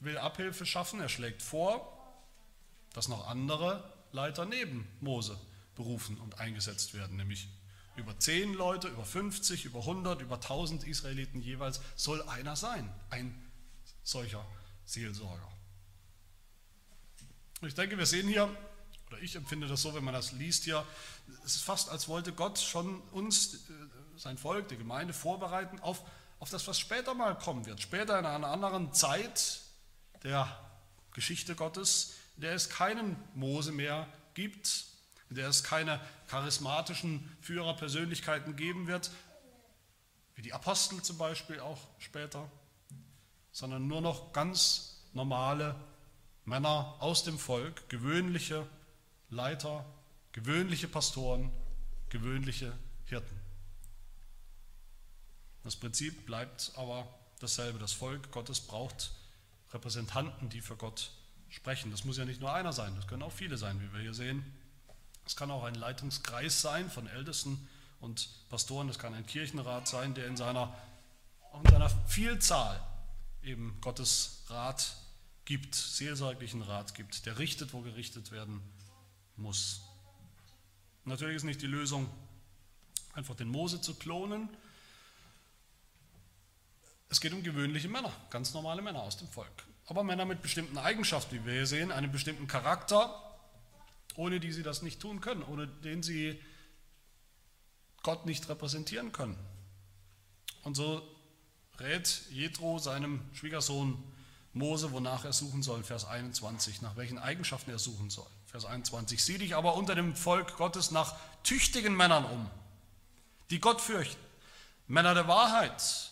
will Abhilfe schaffen. Er schlägt vor, dass noch andere Leiter neben Mose berufen und eingesetzt werden, nämlich über zehn Leute, über 50, über 100, über 1000 Israeliten jeweils soll einer sein, ein solcher Seelsorger. Und ich denke, wir sehen hier, oder ich empfinde das so, wenn man das liest hier, es ist fast, als wollte Gott schon uns, äh, sein Volk, die Gemeinde vorbereiten auf, auf das, was später mal kommen wird. Später in einer anderen Zeit der Geschichte Gottes, in der es keinen Mose mehr gibt, in der es keine charismatischen Führerpersönlichkeiten geben wird, wie die Apostel zum Beispiel auch später, sondern nur noch ganz normale Männer aus dem Volk, gewöhnliche Leiter, gewöhnliche Pastoren, gewöhnliche Hirten. Das Prinzip bleibt aber dasselbe. Das Volk Gottes braucht Repräsentanten, die für Gott sprechen. Das muss ja nicht nur einer sein, das können auch viele sein, wie wir hier sehen. Es kann auch ein Leitungskreis sein von Ältesten und Pastoren, das kann ein Kirchenrat sein, der in seiner, in seiner Vielzahl eben Gottes Rat gibt, seelsorglichen Rat gibt, der richtet, wo gerichtet werden muss. Natürlich ist nicht die Lösung, einfach den Mose zu klonen. Es geht um gewöhnliche Männer, ganz normale Männer aus dem Volk. Aber Männer mit bestimmten Eigenschaften, wie wir hier sehen, einem bestimmten Charakter, ohne die sie das nicht tun können, ohne den sie Gott nicht repräsentieren können. Und so rät Jethro seinem Schwiegersohn Mose, wonach er suchen soll, Vers 21, nach welchen Eigenschaften er suchen soll. Vers 21, sieh dich aber unter dem Volk Gottes nach tüchtigen Männern um, die Gott fürchten, Männer der Wahrheit,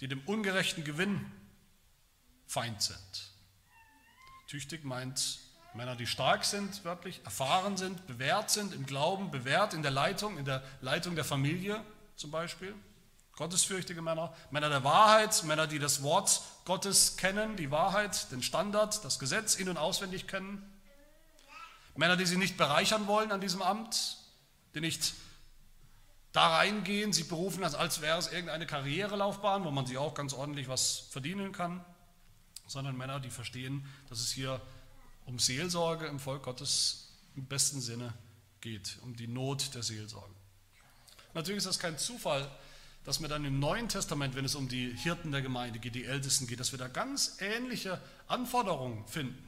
die dem ungerechten Gewinn Feind sind. Tüchtig meint Männer, die stark sind, wörtlich, erfahren sind, bewährt sind im Glauben, bewährt in der Leitung, in der Leitung der Familie zum Beispiel. Gottesfürchtige Männer, Männer der Wahrheit, Männer, die das Wort Gottes kennen, die Wahrheit, den Standard, das Gesetz in- und auswendig kennen. Männer, die sie nicht bereichern wollen an diesem Amt, die nicht da reingehen, sie berufen, als wäre es irgendeine Karrierelaufbahn, wo man sich auch ganz ordentlich was verdienen kann. Sondern Männer, die verstehen, dass es hier um Seelsorge im Volk Gottes im besten Sinne geht, um die Not der Seelsorge. Natürlich ist das kein Zufall, dass wir dann im Neuen Testament, wenn es um die Hirten der Gemeinde geht, die Ältesten geht, dass wir da ganz ähnliche Anforderungen finden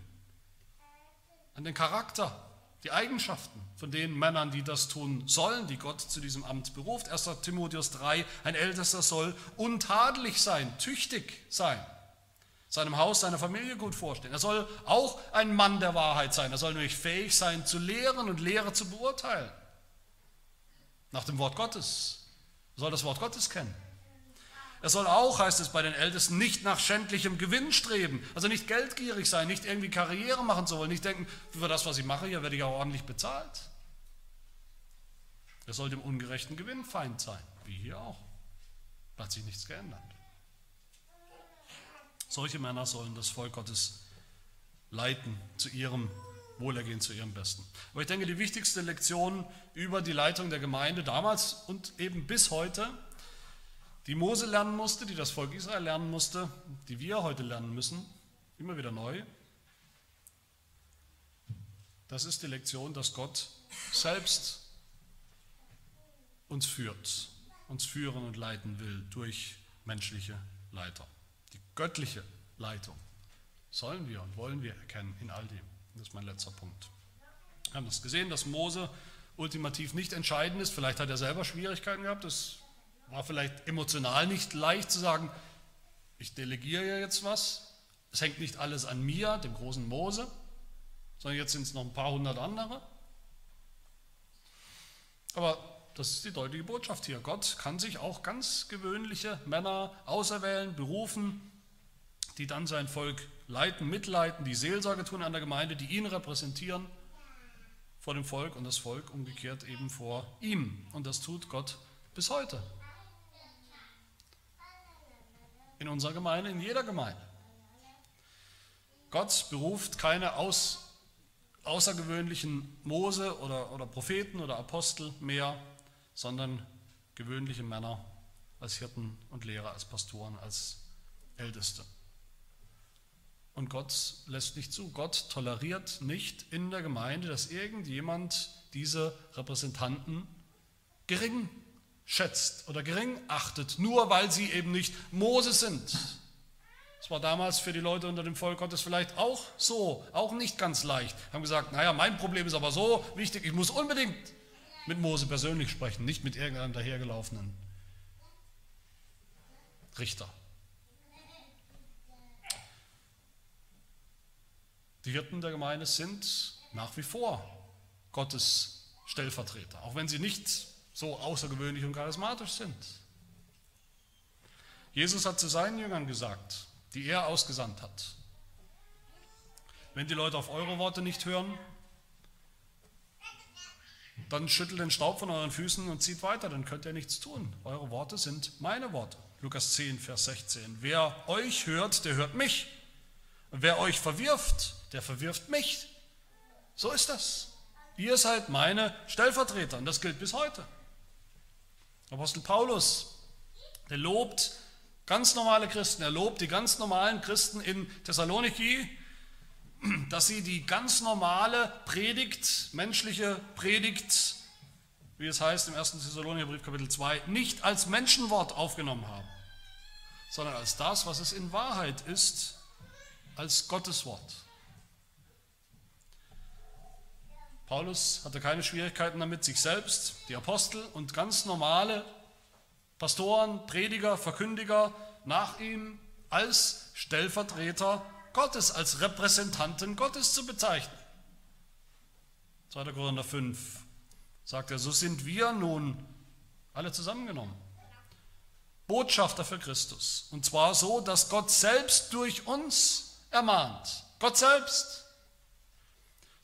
an den Charakter, die Eigenschaften von den Männern, die das tun sollen, die Gott zu diesem Amt beruft. 1. Timotheus 3, ein Ältester soll untadelig sein, tüchtig sein seinem Haus, seiner Familie gut vorstehen. Er soll auch ein Mann der Wahrheit sein. Er soll nämlich fähig sein zu lehren und Lehre zu beurteilen. Nach dem Wort Gottes. Er soll das Wort Gottes kennen. Er soll auch, heißt es bei den Ältesten, nicht nach schändlichem Gewinn streben. Also nicht geldgierig sein, nicht irgendwie Karriere machen zu wollen, nicht denken, für das, was ich mache, hier werde ich auch ordentlich bezahlt. Er soll dem ungerechten Gewinn Feind sein, wie hier auch. Da hat sich nichts geändert. Solche Männer sollen das Volk Gottes leiten zu ihrem Wohlergehen, zu ihrem Besten. Aber ich denke, die wichtigste Lektion über die Leitung der Gemeinde damals und eben bis heute, die Mose lernen musste, die das Volk Israel lernen musste, die wir heute lernen müssen, immer wieder neu, das ist die Lektion, dass Gott selbst uns führt, uns führen und leiten will durch menschliche Leiter göttliche Leitung sollen wir und wollen wir erkennen in all dem. Das ist mein letzter Punkt. Wir haben das gesehen, dass Mose ultimativ nicht entscheidend ist. Vielleicht hat er selber Schwierigkeiten gehabt. Es war vielleicht emotional nicht leicht zu sagen, ich delegiere jetzt was. Es hängt nicht alles an mir, dem großen Mose, sondern jetzt sind es noch ein paar hundert andere. Aber das ist die deutliche Botschaft hier. Gott kann sich auch ganz gewöhnliche Männer auserwählen, berufen, die dann sein Volk leiten, mitleiten, die Seelsorge tun an der Gemeinde, die ihn repräsentieren vor dem Volk und das Volk umgekehrt eben vor ihm. Und das tut Gott bis heute. In unserer Gemeinde, in jeder Gemeinde. Gott beruft keine aus, außergewöhnlichen Mose oder, oder Propheten oder Apostel mehr, sondern gewöhnliche Männer als Hirten und Lehrer, als Pastoren, als Älteste. Und Gott lässt nicht zu. Gott toleriert nicht in der Gemeinde, dass irgendjemand diese Repräsentanten gering schätzt oder gering achtet, nur weil sie eben nicht Mose sind. Das war damals für die Leute unter dem Volk Gottes vielleicht auch so, auch nicht ganz leicht. Haben gesagt, naja, mein Problem ist aber so wichtig, ich muss unbedingt mit Mose persönlich sprechen, nicht mit irgendeinem dahergelaufenen Richter. Die Hirten der Gemeinde sind nach wie vor Gottes Stellvertreter, auch wenn sie nicht so außergewöhnlich und charismatisch sind. Jesus hat zu seinen Jüngern gesagt, die er ausgesandt hat, wenn die Leute auf eure Worte nicht hören, dann schüttelt den Staub von euren Füßen und zieht weiter, dann könnt ihr nichts tun. Eure Worte sind meine Worte. Lukas 10, Vers 16. Wer euch hört, der hört mich. Und wer euch verwirft, der verwirft mich. So ist das. Ihr seid meine Stellvertreter und das gilt bis heute. Apostel Paulus, der lobt ganz normale Christen, er lobt die ganz normalen Christen in Thessaloniki, dass sie die ganz normale Predigt, menschliche Predigt, wie es heißt im 1. Thessalonicher Brief Kapitel 2, nicht als Menschenwort aufgenommen haben, sondern als das, was es in Wahrheit ist, als Gottes Wort. Paulus hatte keine Schwierigkeiten damit, sich selbst, die Apostel und ganz normale Pastoren, Prediger, Verkündiger nach ihm als Stellvertreter Gottes, als Repräsentanten Gottes zu bezeichnen. 2. Korinther 5 sagt er, so sind wir nun alle zusammengenommen. Botschafter für Christus. Und zwar so, dass Gott selbst durch uns ermahnt. Gott selbst.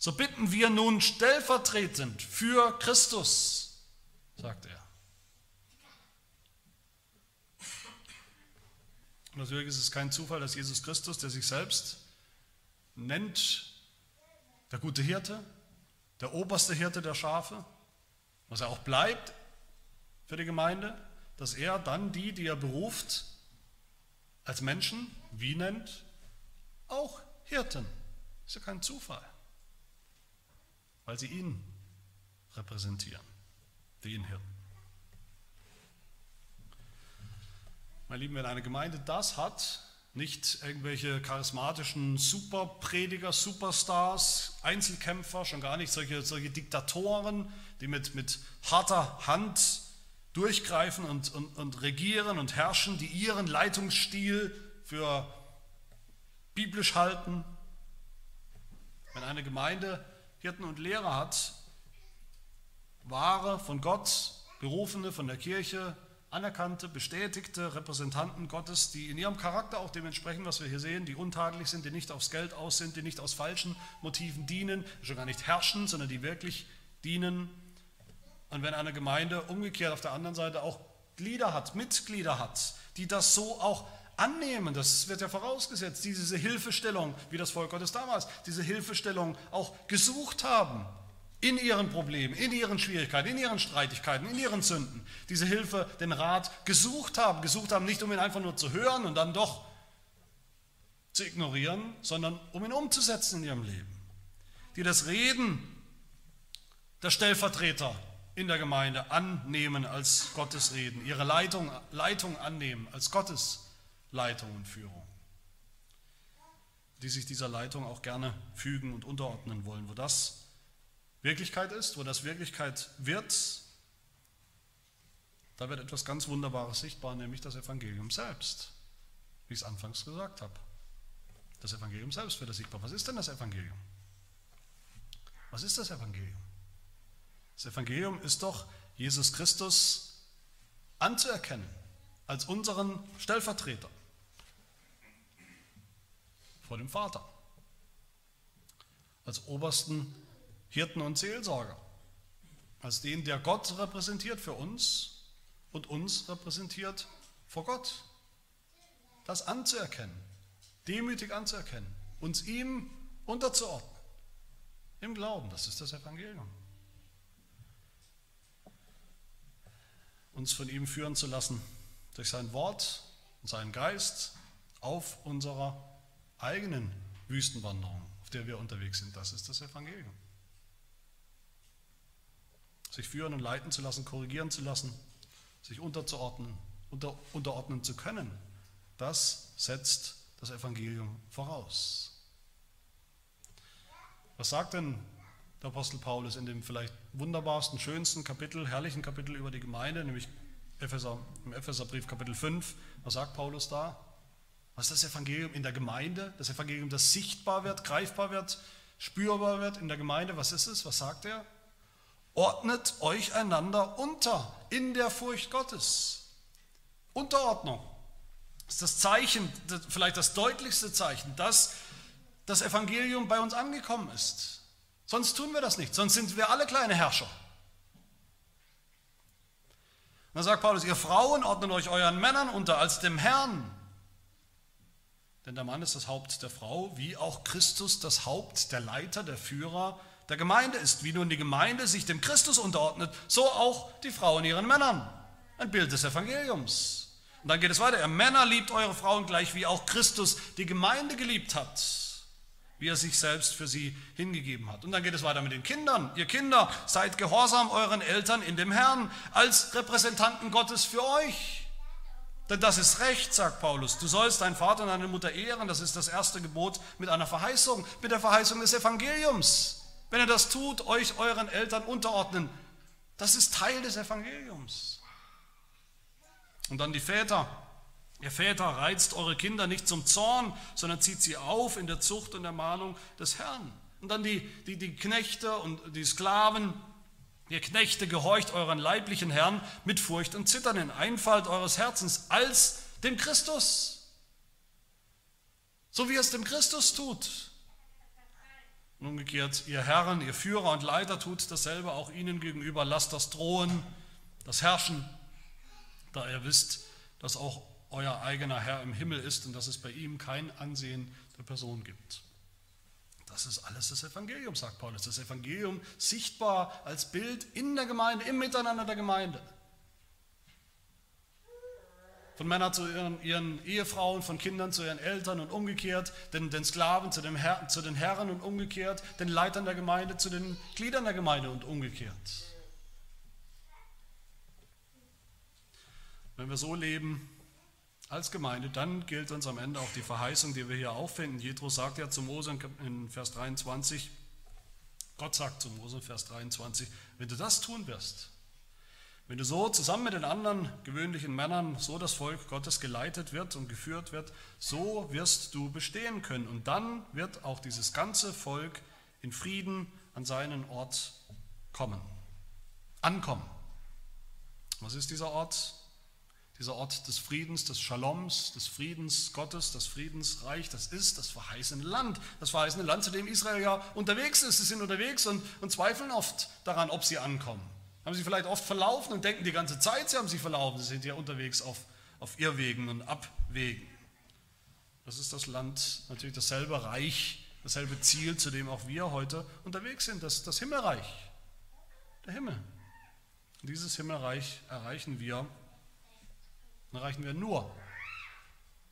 So bitten wir nun stellvertretend für Christus, sagt er. Natürlich ist es kein Zufall, dass Jesus Christus, der sich selbst nennt, der gute Hirte, der oberste Hirte der Schafe, was er auch bleibt für die Gemeinde, dass er dann die, die er beruft, als Menschen, wie nennt, auch Hirten. Ist ja kein Zufall, weil sie ihn repräsentieren, den Hirten. Meine Lieben, wenn eine Gemeinde das hat, nicht irgendwelche charismatischen Superprediger, Superstars, Einzelkämpfer, schon gar nicht solche, solche Diktatoren, die mit, mit harter Hand durchgreifen und, und, und regieren und herrschen, die ihren Leitungsstil für biblisch halten. Wenn eine Gemeinde Hirten und Lehrer hat, wahre, von Gott berufene, von der Kirche anerkannte, bestätigte Repräsentanten Gottes, die in ihrem Charakter auch dementsprechend, was wir hier sehen, die untadelig sind, die nicht aufs Geld aus sind, die nicht aus falschen Motiven dienen, schon gar nicht herrschen, sondern die wirklich dienen. Und wenn eine Gemeinde umgekehrt auf der anderen Seite auch Glieder hat, Mitglieder hat, die das so auch annehmen, das wird ja vorausgesetzt, die diese Hilfestellung, wie das Volk Gottes damals, diese Hilfestellung auch gesucht haben, in ihren Problemen, in ihren Schwierigkeiten, in ihren Streitigkeiten, in ihren Sünden, diese Hilfe, den Rat gesucht haben. Gesucht haben nicht, um ihn einfach nur zu hören und dann doch zu ignorieren, sondern um ihn umzusetzen in ihrem Leben. Die das Reden der Stellvertreter in der Gemeinde annehmen als Gottes Reden, ihre Leitung, Leitung annehmen als Gottes Leitung und Führung. Die sich dieser Leitung auch gerne fügen und unterordnen wollen, wo das Wirklichkeit ist, wo das Wirklichkeit wird, da wird etwas ganz Wunderbares sichtbar, nämlich das Evangelium selbst, wie ich es anfangs gesagt habe. Das Evangelium selbst wird sichtbar. Was ist denn das Evangelium? Was ist das Evangelium? Das Evangelium ist doch, Jesus Christus anzuerkennen als unseren Stellvertreter vor dem Vater, als obersten Hirten und Seelsorger, als den, der Gott repräsentiert für uns und uns repräsentiert vor Gott. Das anzuerkennen, demütig anzuerkennen, uns ihm unterzuordnen, im Glauben, das ist das Evangelium. Uns von ihm führen zu lassen durch sein Wort und seinen Geist auf unserer eigenen Wüstenwanderung, auf der wir unterwegs sind. Das ist das Evangelium sich führen und leiten zu lassen, korrigieren zu lassen, sich unterzuordnen, unter, unterordnen zu können, das setzt das Evangelium voraus. Was sagt denn der Apostel Paulus in dem vielleicht wunderbarsten, schönsten Kapitel, herrlichen Kapitel über die Gemeinde, nämlich Epheser, im Epheserbrief Kapitel 5? Was sagt Paulus da? Was ist das Evangelium in der Gemeinde? Das Evangelium, das sichtbar wird, greifbar wird, spürbar wird in der Gemeinde. Was ist es? Was sagt er? Ordnet euch einander unter in der Furcht Gottes. Unterordnung ist das Zeichen, vielleicht das deutlichste Zeichen, dass das Evangelium bei uns angekommen ist. Sonst tun wir das nicht, sonst sind wir alle kleine Herrscher. Dann sagt Paulus, ihr Frauen ordnet euch euren Männern unter als dem Herrn. Denn der Mann ist das Haupt der Frau, wie auch Christus das Haupt, der Leiter, der Führer der Gemeinde ist. Wie nun die Gemeinde sich dem Christus unterordnet, so auch die Frauen ihren Männern. Ein Bild des Evangeliums. Und dann geht es weiter. Ihr Männer liebt eure Frauen gleich, wie auch Christus die Gemeinde geliebt hat, wie er sich selbst für sie hingegeben hat. Und dann geht es weiter mit den Kindern. Ihr Kinder, seid gehorsam euren Eltern in dem Herrn als Repräsentanten Gottes für euch. Denn das ist Recht, sagt Paulus. Du sollst deinen Vater und deine Mutter ehren. Das ist das erste Gebot mit einer Verheißung, mit der Verheißung des Evangeliums. Wenn ihr das tut, euch euren Eltern unterordnen. Das ist Teil des Evangeliums. Und dann die Väter. Ihr Väter reizt eure Kinder nicht zum Zorn, sondern zieht sie auf in der Zucht und Ermahnung des Herrn. Und dann die, die, die Knechte und die Sklaven. Ihr Knechte gehorcht euren leiblichen Herrn mit Furcht und Zittern in Einfalt eures Herzens als dem Christus. So wie es dem Christus tut. Und umgekehrt, ihr Herren, ihr Führer und Leiter tut dasselbe auch ihnen gegenüber. Lasst das Drohen, das Herrschen, da ihr wisst, dass auch euer eigener Herr im Himmel ist und dass es bei ihm kein Ansehen der Person gibt. Das ist alles das Evangelium, sagt Paulus. Das Evangelium sichtbar als Bild in der Gemeinde, im Miteinander der Gemeinde. Von Männern zu ihren, ihren, Ehefrauen, von Kindern zu ihren Eltern und umgekehrt, den, den Sklaven zu, Herr, zu den Herren und umgekehrt, den Leitern der Gemeinde zu den Gliedern der Gemeinde und umgekehrt. Wenn wir so leben als Gemeinde, dann gilt uns am Ende auch die Verheißung, die wir hier auffinden. Jethro sagt ja zu Mose in Vers 23, Gott sagt zu Mose, Vers 23, wenn du das tun wirst, wenn du so zusammen mit den anderen gewöhnlichen Männern so das Volk Gottes geleitet wird und geführt wird, so wirst du bestehen können. Und dann wird auch dieses ganze Volk in Frieden an seinen Ort kommen, ankommen. Was ist dieser Ort? Dieser Ort des Friedens, des Shaloms, des Friedens Gottes, das Friedensreich, das ist das verheißene Land. Das verheißene Land, zu dem Israel ja unterwegs ist. Sie sind unterwegs und, und zweifeln oft daran, ob sie ankommen. Haben sie vielleicht oft verlaufen und denken die ganze Zeit, sie haben sich verlaufen. Sie sind ja unterwegs auf, auf Irrwegen und Abwegen. Das ist das Land, natürlich dasselbe Reich, dasselbe Ziel, zu dem auch wir heute unterwegs sind, das, das Himmelreich. Der Himmel. Und dieses Himmelreich erreichen wir erreichen wir nur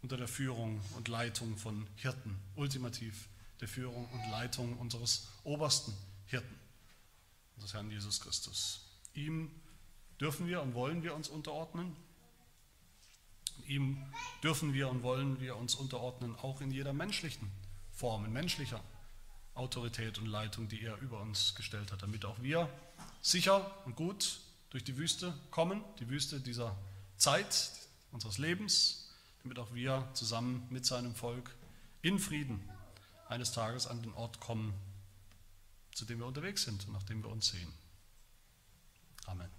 unter der Führung und Leitung von Hirten, ultimativ der Führung und Leitung unseres obersten Hirten, unseres Herrn Jesus Christus. Ihm dürfen wir und wollen wir uns unterordnen. Ihm dürfen wir und wollen wir uns unterordnen, auch in jeder menschlichen Form, in menschlicher Autorität und Leitung, die er über uns gestellt hat, damit auch wir sicher und gut durch die Wüste kommen, die Wüste dieser Zeit, unseres Lebens, damit auch wir zusammen mit seinem Volk in Frieden eines Tages an den Ort kommen, zu dem wir unterwegs sind und nach dem wir uns sehen. Amen.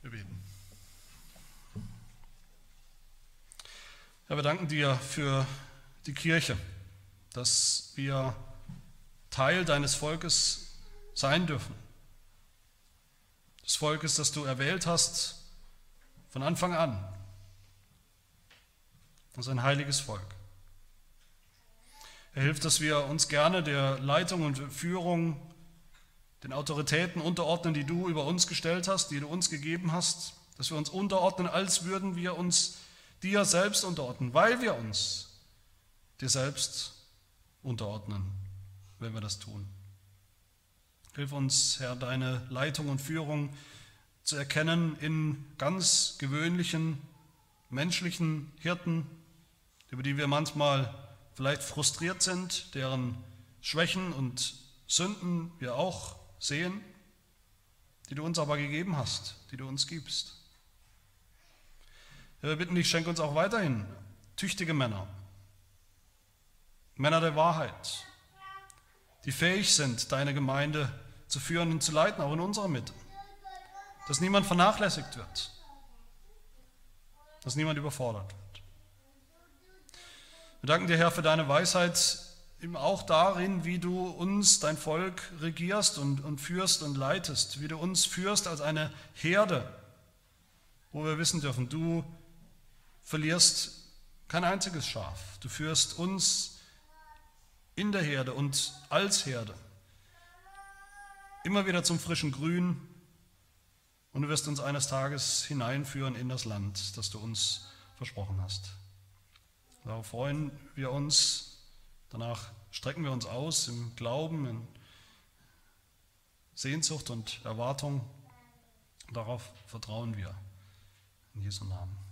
Wir beten. Herr, wir danken dir für die Kirche, dass wir Teil deines Volkes sein dürfen des Volkes, das du erwählt hast von Anfang an. Das ist ein heiliges Volk. Er hilft, dass wir uns gerne der Leitung und Führung, den Autoritäten unterordnen, die du über uns gestellt hast, die du uns gegeben hast, dass wir uns unterordnen, als würden wir uns dir selbst unterordnen, weil wir uns dir selbst unterordnen, wenn wir das tun. Hilf uns, Herr, deine Leitung und Führung zu erkennen in ganz gewöhnlichen menschlichen Hirten, über die wir manchmal vielleicht frustriert sind, deren Schwächen und Sünden wir auch sehen, die du uns aber gegeben hast, die du uns gibst. wir bitten dich, schenk uns auch weiterhin tüchtige Männer, Männer der Wahrheit, die fähig sind, deine Gemeinde zu zu führen und zu leiten, auch in unserer Mitte. Dass niemand vernachlässigt wird. Dass niemand überfordert wird. Wir danken dir, Herr, für deine Weisheit eben auch darin, wie du uns, dein Volk, regierst und, und führst und leitest, wie du uns führst als eine Herde, wo wir wissen dürfen, du verlierst kein einziges Schaf. Du führst uns in der Herde und als Herde immer wieder zum frischen Grün und du wirst uns eines Tages hineinführen in das Land, das du uns versprochen hast. Darauf freuen wir uns, danach strecken wir uns aus im Glauben, in Sehnsucht und Erwartung. Darauf vertrauen wir. In Jesu Namen.